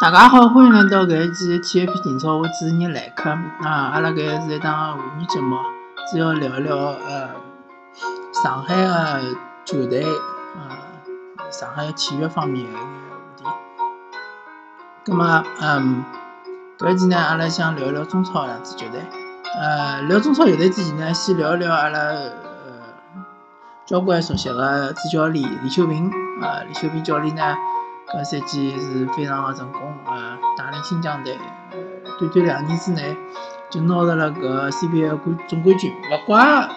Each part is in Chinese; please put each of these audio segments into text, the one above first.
大家好，欢迎来到搿一期 TFP 体操，我主持人来客啊。阿拉搿是一档妇女节目，主要聊一聊呃上海的球队啊，上海体育方面个一眼话题。葛末嗯，搿一期呢，阿拉想聊一聊中超两支球队。呃，聊中超球队之前呢，先聊一聊阿拉呃交关熟悉的主教练李秀平啊，李秀平教练呢。搿赛季是非常的成功呃！带领新疆队，短短两年之内就拿到了搿 CBA 冠总冠军。勿怪，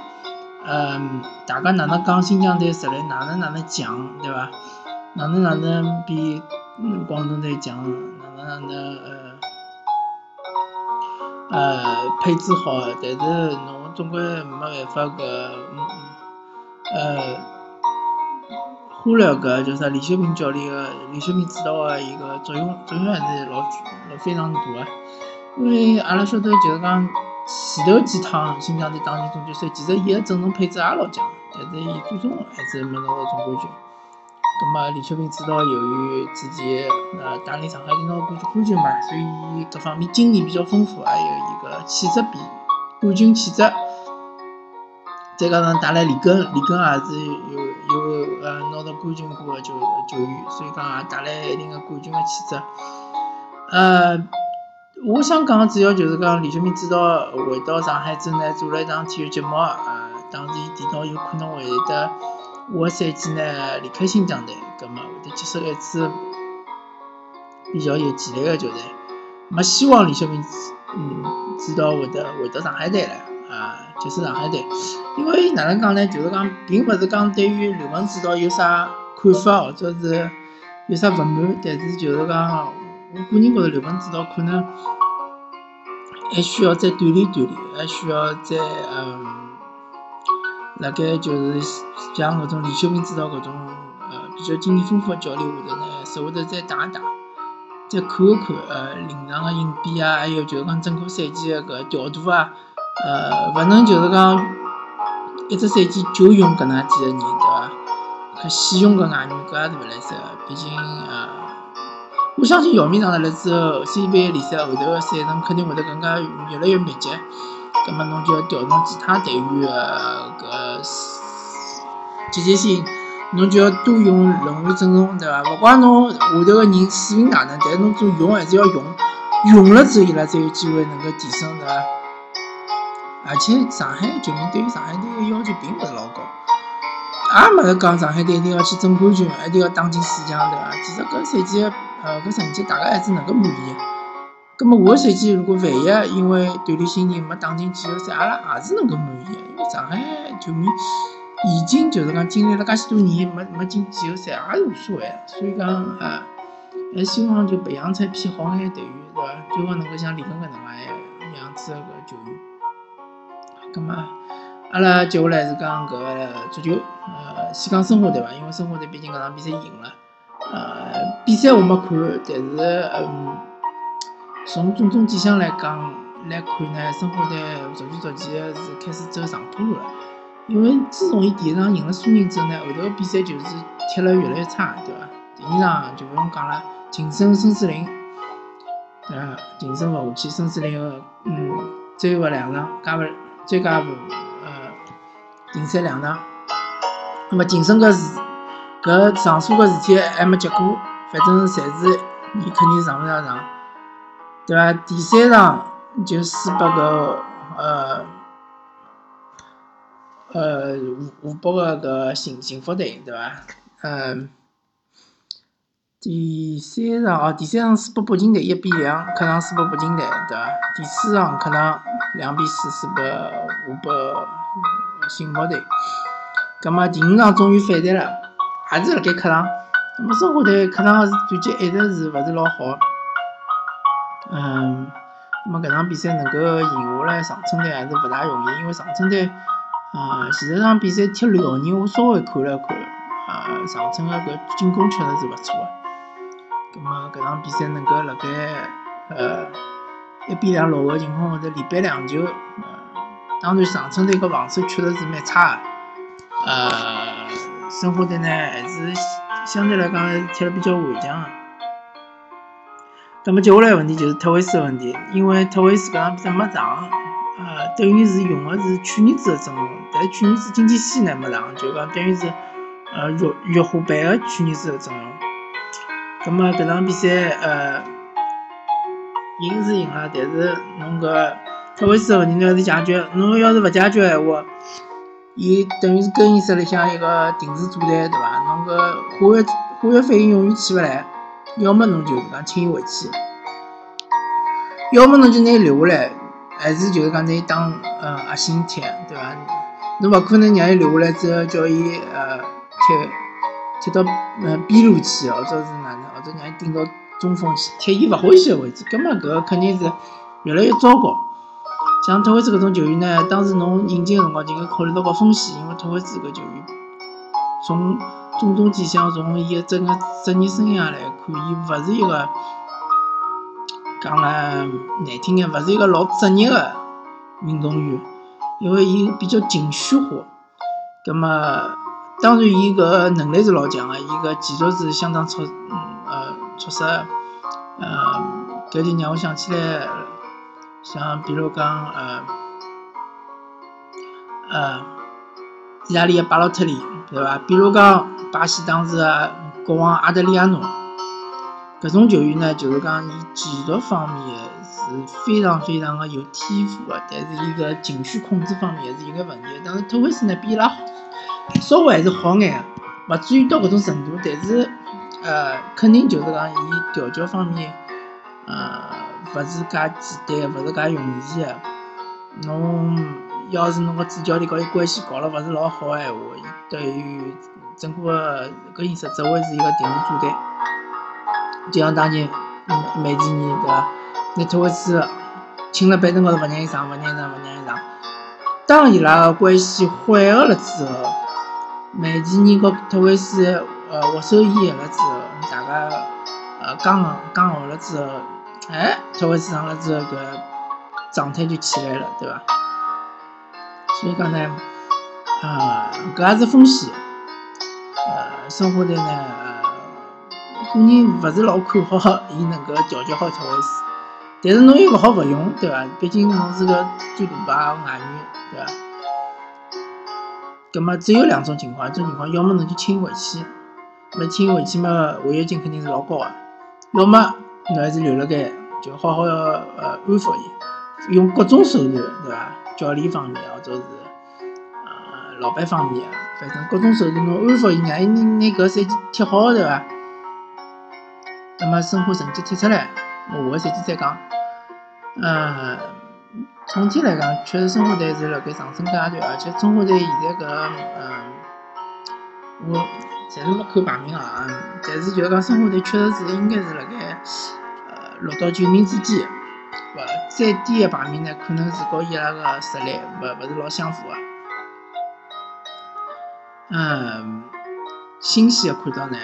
嗯，大家哪能讲新疆队实力哪能哪能强，对伐？哪能哪能比广东队强？哪能哪能呃呃配置好？但是侬总归没办法搿呃。忽略搿叫啥？李秀平教练个李秀平指导个一个作用，作用还是老老非常大个。因为阿拉晓得，就是讲前头几趟新疆队打进总决赛，其实伊个阵容配置也老强，但是伊最终还是没拿到总冠军。葛末李秀平指导由于之前呃带领上海队拿冠冠军嘛，所以各方面经验比较丰富，还有一个气质比冠军气质。再加上带来里根，里根也是有有呃拿到冠军过的球球员，所以讲也带来一定的冠军的气质。呃，我想讲主要就是讲李秀明指导回到上海之后呢，做了一档体育节目，呃，当时伊提到有可能会得下个赛季呢离开新疆队，葛末会得接手一支比较有潜力的球队。没希望李秀明嗯指导会得回到上海队了。啊，就是上海队，因为哪能讲呢？就是讲，并勿是讲对于刘文指导有啥看法，或者是有啥勿满，但是就是讲，我个人觉着刘文指导可能还需要再锻炼锻炼，还需要再嗯，辣盖就是像搿种李秀明指导搿种呃比较经验丰富的教练下头呢，稍微头再打一打，再看一看呃临场个应变啊，还有就是讲整个赛季个搿调度啊。呃，勿能就是讲一只赛季就用搿能几个人，对伐？搿死用搿外援搿也是勿来塞个，毕竟呃，我相信姚明上来了之后，CBA 联赛后头个赛程肯定会得更加越来越密集，葛末侬就要调动其他队员个搿积极性，侬就要多用人物阵容，对伐？勿管侬下头个人水平哪能，但是侬总用还是要用，用了之后伊拉才有机会能够提升，对伐？而且上海球迷对于上海队的要求并勿是老高，也没得讲上海队一定要去争冠军，一定要打进四强，对伐？其实搿赛季呃搿成绩大家还是能够满意个。葛末下个赛季如果万一因为锻炼新人没打进季后赛，阿拉也是能够满意个。因为上海球迷已经就是讲经历了介许多年没没进季后赛，也是无所谓。所以讲呃，还希望就培养出一批好眼队员，对伐？最好能够像李根搿能介样子个球员。咁么，阿拉接下来是讲搿足球，呃，先讲申花队伐？因为申花队毕竟搿场比赛赢了，呃，比赛我没看，但是嗯，从种种迹象来讲来看呢，申花队逐渐逐渐是开始走上坡路了。因为自从伊第一场赢了苏宁之后呢，后头比赛就是踢了越来越差，对伐？第二场就勿用讲了，净胜孙思林，对伐？净胜勿下去，孙思林个嗯，最后两场加勿。最佳呃竞赛两场，那么晋升个事，搿上诉个事体还没结果，反正暂时伊肯定上勿了场，对伐？第三场就输拨搿呃呃湖湖北个搿幸幸福队，对伐？嗯。第三场哦，第三场输拨北京队一比两，客场输给北京队，对伐？第四场客场两比四输给湖北幸福队。葛末第五场终于反弹了，还是辣盖客场。葛末申花队客场战绩一直是勿是老好。嗯，葛末搿场比赛能够赢下来，长春队还是勿大容易，因为长春队啊，前十场比赛踢辽宁，我稍微看了看，啊，长春个搿进攻确实是勿错个。葛末搿场比赛能够辣盖呃一比两落后情况下头连扳两球，呃，当然长春队个防守确实是蛮差个，呃，申花队呢还是相对来讲踢了比较顽强个。那么接下来问题就是特维斯的问题，因为特维斯搿场比赛没上，呃，等于是用的是去年子的阵容，但是去年子经济系呢没上，就讲等于是呃弱弱化版的去年子的阵容。那么搿场比赛呃赢是赢了，但是侬搿特维斯的问题侬要是解决，侬要是勿解决闲话，伊等于是更衣室里向一个定时炸弹，对伐？侬搿化学化学反应永远起勿来。要么侬就是讲请伊回去，要么侬就拿伊留下来，还是就是讲拿伊当呃核心踢，对伐？侬勿可能让伊留下来之后叫伊呃踢踢到呃边路去，或者是哪能，或者让伊顶到中锋去踢伊勿欢喜个位置，根本搿肯定是越来越糟糕。像特维斯搿种球员呢，当时侬引进个辰光就应该考虑到个风险，因为特维斯搿球员从种种迹象，从伊个整个职业生涯来看，伊勿是一个讲了难听点，勿是一个老职业个运动员，因为伊比较情绪化。葛么，当然伊搿能力是老强个，伊搿技术是相当出呃出色。呃，搿就让我想起来，像比如讲呃呃，意大利个巴洛特利，对伐？比如讲。巴西当时的国王阿德里亚诺，搿种球员呢，就是讲伊技术方面是非常非常的有天赋的，但是伊个情绪控制方面还是有眼问题。但是托维斯呢，比伊拉好稍微还是好眼，勿至于到搿种程度。但是呃，肯定就是讲伊调教方面，呃，勿是介简单，勿是介容易的。侬要是侬个主教练和伊关系搞了勿是老好个闲话，伊对于整个更衣室只会是一个定时炸弹，就像当年梅吉尼对伐？那特维斯请了板凳高头勿让伊上，勿让伊上，勿让伊上。当伊拉个关系缓和了之后，梅吉尼和特维斯呃握手言了之后，大家呃讲讲好了之后，哎，特维斯上了之后，搿状态就起来了，对伐？所以讲呢，啊，搿也是风险。呃，申花队呢，个人勿是老看好伊能够调教好特维斯，但是侬又勿好勿用，对伐？毕竟侬是个最大牌外援，对伐？葛么只有两种情况，一种情况要么侬就请回去，么请回去嘛，违约金肯定是老高个；要么侬还是留辣盖，就好好呃安抚伊，用各种手段，对伐？教练方面或者是呃老板方面。反正各种手段，侬安抚伊，让伊拿拿搿赛季踢好，对伐？那么申花成绩踢出来，我下个赛季再讲。嗯，总体来讲，确实申花队是辣盖上升阶段，而且申花队现在搿个嗯，我暂时没看排名啊，但是就是讲申花队确实是应该是辣盖呃六到九名之间，勿再低个排名呢，可能是和伊拉个实力勿勿是老相符个。嗯，欣喜的看到呢，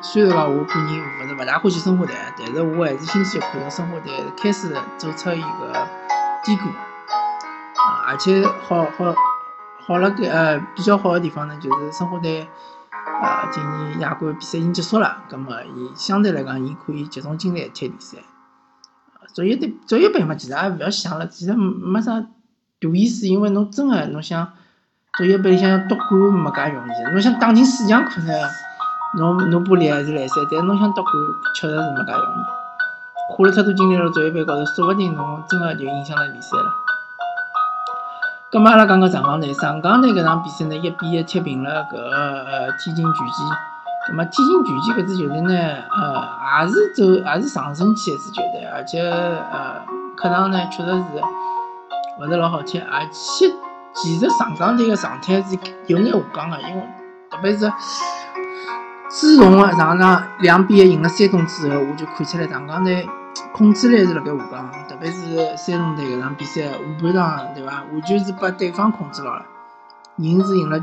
虽然讲我个人勿是勿大欢喜申花队，但是我还是欣喜的看到申花队开始走出一个低谷，而且好好好了个呃比较好的地方呢，就是申花队啊今年亚冠比赛已经结束了，葛么伊相对来讲伊可以集中精力踢联赛，足协队足协杯嘛，其实也勿要想了，其实没啥大意思，因为侬真的侬想。足协杯里向夺冠没介容易，侬想打进四强可能，侬侬不联还是来塞，但侬想夺冠确实是没介容易，花了太多精力辣足协杯高头，说不定侬真个就影响了联赛了。咁么阿拉讲个上港队，上港队搿场比赛呢一比一踢平了搿呃天津权健，咁么天津权健搿支球队呢，呃也是走也是上升期一支球队，而且呃客场呢确实是勿是老好踢，而且。其实上港队个状态是有眼下降个，因为特别是自从上场两比一赢了山东之后，我就看出来上港队控制力是辣盖下降，特别是山东队搿场比赛下半场，对伐？完全是把对方控制牢了，赢是赢了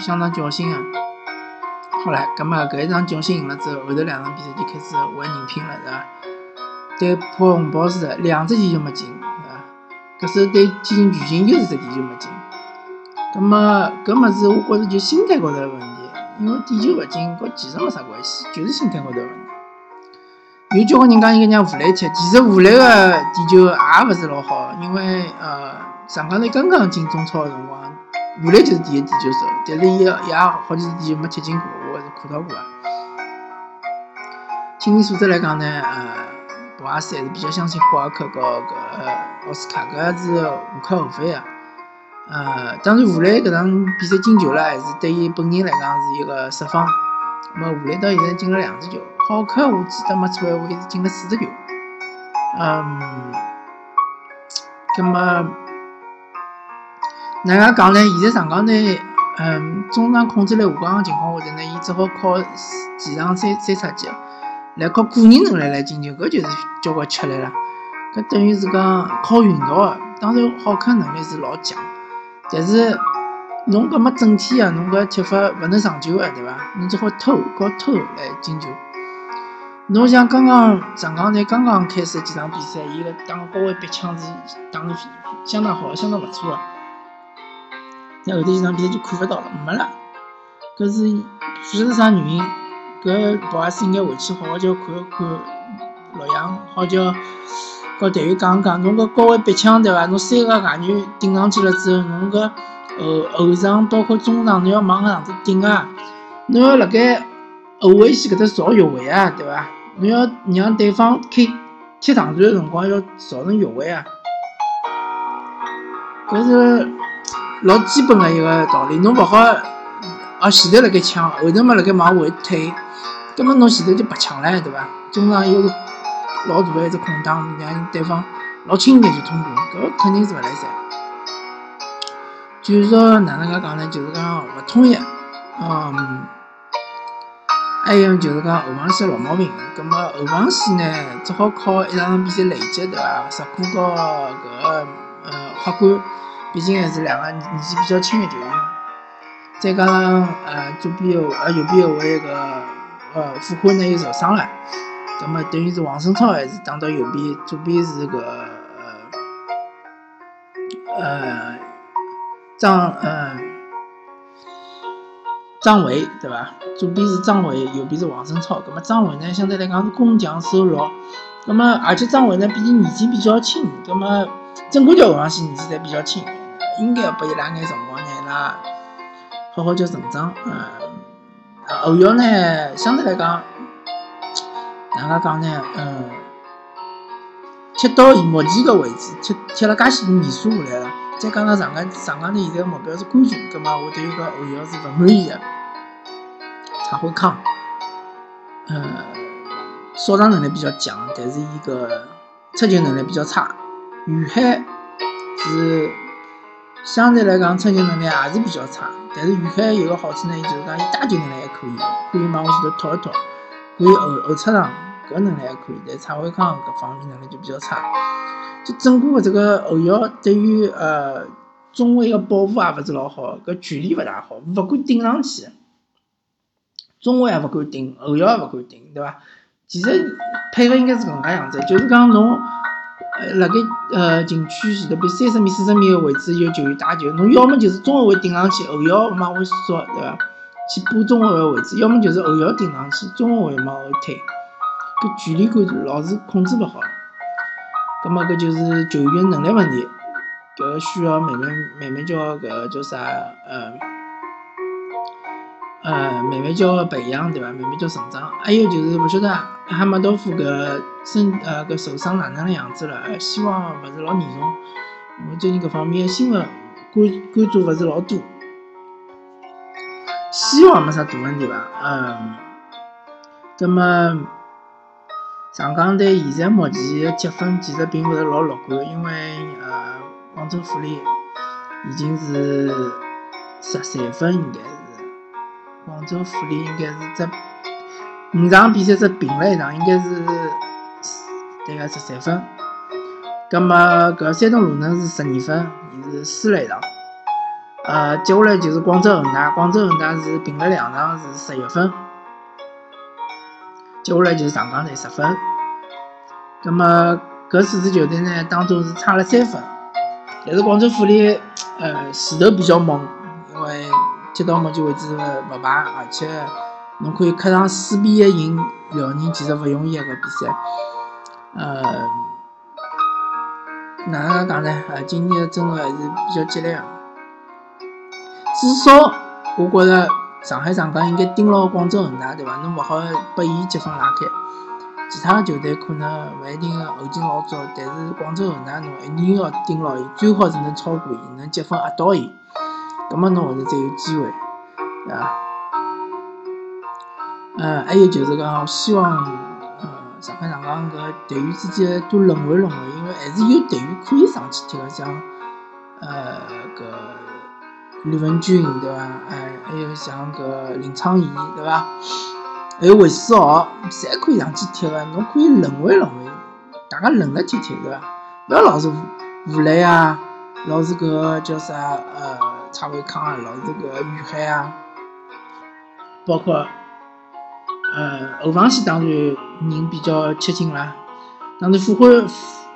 相当侥幸个。好了，葛末搿一场侥幸赢了之后，后头两场比赛就开始玩人品了，是伐？对破红包似的，两只球就没进，是伐？搿时候对天津巨星又是只球就没进。咁么，搿么子，我觉着就心态高头个问题，因为点球勿进，和技术没啥关系，就是心态高头问题。有交关人讲应该让武磊踢，其实武磊个点球也勿是老好，因为呃上港队刚刚进中超个辰光，武磊就是第一点球手，但是伊也好几次点球没踢进过，我还是看到过个。心理素质来讲呢，呃，博阿斯还是比较相信霍尔克和搿奥斯卡，搿是无可厚非个。呃，当然武磊搿场比赛进球了，还是对伊本人来讲是一个释放。那么武磊到现在进了两只球。好克我记得没错的话，是进了四十球。嗯，葛么哪能讲呢？现在上港队，嗯，中场控制力下降的情况下头呢，伊只好靠前场三三叉戟，来靠个人能力来进球，搿就是交关吃力了。搿等于是讲靠运道的。当然，好克能力是老强，但是侬搿么整体啊，侬搿踢法勿能长久啊，对伐？侬只好偷，靠偷来进球。侬像刚刚上港队刚刚开始几场比赛，伊个打高位逼抢是打得相当好，相当勿错个。那后头几场比赛就看勿到了，没了。搿是勿晓得啥原因。搿博阿斯应该回去好好叫看看洛阳，好叫和队员讲讲，侬搿高位逼抢对伐？侬三个外援顶上去了之后，侬搿后后场包括中场，侬要往搿样子顶啊！侬要辣盖后卫线搿搭造越位啊，对伐？侬要让对方开踢长传的辰光，要造成越位啊！搿是老基本的一个道理。侬勿好啊，前头辣盖抢，后头嘛辣盖往回退，葛末侬前头就白抢了，对伐？中场又是老大的一只空档，让对方老轻易就通过，搿肯定是勿来三。就是说哪能介讲呢？就是讲勿统一，嗯。还有就是讲后防线老毛病，葛末后防线呢，只好靠一场比赛累积，对伐？石库和搿个呃法官，毕竟还是两个年纪比较轻的球员。再加上呃左边后呃右边后卫个呃傅宽呢又受伤了，葛末等于是王胜超还是打到右边，左边是个呃呃张呃。张伟对伐？左边是张伟，右边是王胜超。葛么张伟呢，相对来讲是攻强守弱。葛么而且张伟呢，毕竟年纪比较轻，葛么整个条后防线年纪侪比较轻，应该要拨伊拉眼辰光，伊拉好好叫成长。嗯，后腰呢，相对来讲，哪能讲呢？嗯，踢到目前个位置，踢踢了介许多年数下来了。再讲到上港上港队现在目标是冠军，葛么我对伊个后腰是勿满意个。蔡慧康，呃，扫场能力比较强，但是伊个出球能力比较差。于海是相对来讲出球能力也是比较差，但是于海有个好处呢，就是讲伊带球能力还可以，可以往前头拖一拖，可以后后出场，搿能力还可以。但蔡慧康搿方面能力就比较差。就整个这个后腰对于呃中卫的保护也勿是老好，搿距离勿大好，勿敢顶上去。中卫也勿敢顶，后腰也勿敢顶，对伐？其实配合应该是搿能介样子，就是讲侬呃辣盖呃禁区前头比三十米、四十米个位置有球员打球，侬要么就是中后卫顶上去，后腰往回缩，对伐？去补中后卫个位置，要么就是后腰顶上去，中后卫往后退，搿距离感老是控制勿好。葛末搿就是球员能力问题，搿个需要慢慢慢慢叫搿叫啥呃呃慢慢叫培养对伐？慢慢叫成长。还有就是勿晓得哈马多夫搿身呃搿受伤哪能样子了？希望勿是老严重。我最近搿方面新闻关关注勿是老多，希望没啥大问题伐？嗯，葛末。上港队现在目前的积分其实并勿是老乐观，因为呃，广州富力已经是十三分，应该是广州富力应该是只五场比赛只平了一场，应该是对个十三分。葛么搿山东鲁能是十二分，伊是输了一场。呃，接下来就是广州恒大，广州恒大是平了两场，是十一分。接下来就是上港队十分，那么搿四支球队呢当中是差了三分，但是广州富力呃势头比较猛，因为踢到目前为止勿败，而且侬可以客场四比一赢辽宁，其实勿容易一个比赛。呃，哪能讲呢？呃，今年的还是比较激烈的。至少我觉着上海上港应该盯牢广州恒大，对伐？侬勿好拨伊积分拉开。其他球队可能勿一定后劲老足，但是广州恒大侬一定要盯牢伊，最好是能超过伊，能积分压倒伊，葛末侬后头才有机会，对伐？呃，还有就是讲，希望呃上海上港搿队员之间多轮换轮换，因为还是有队员可以上去踢个，像呃搿吕文俊，对伐？哎，还有像搿林昌义，对伐？还有韦世豪，侪可以上去踢个，侬可以轮回轮回，大家轮了踢踢，对伐？勿要老是吴磊啊，老是搿叫啥呃蔡伟康啊，老是搿于海啊，包括呃后防线当然人比较吃紧啦，当然复活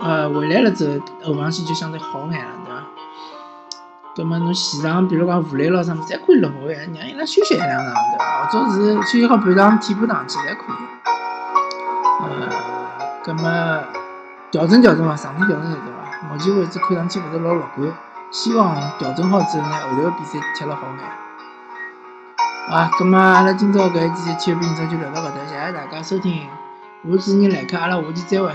呃回来了之后，后防线就相对好眼了，对伐？葛末侬前场，比如讲吴磊咯啥物事，侪可以轮回，让伊拉休息一两场，对伐？或者是休息好半场替补上去侪可以。呃，葛末调整调整伐，上天调整调整伐。目前为止看上去勿是老乐观，希望调整好之后呢，后头个比赛踢了好眼。啊，葛末阿拉今朝搿一期体育比赛就聊到搿搭，谢谢大家收听，我是主持人来客，阿拉下期再会。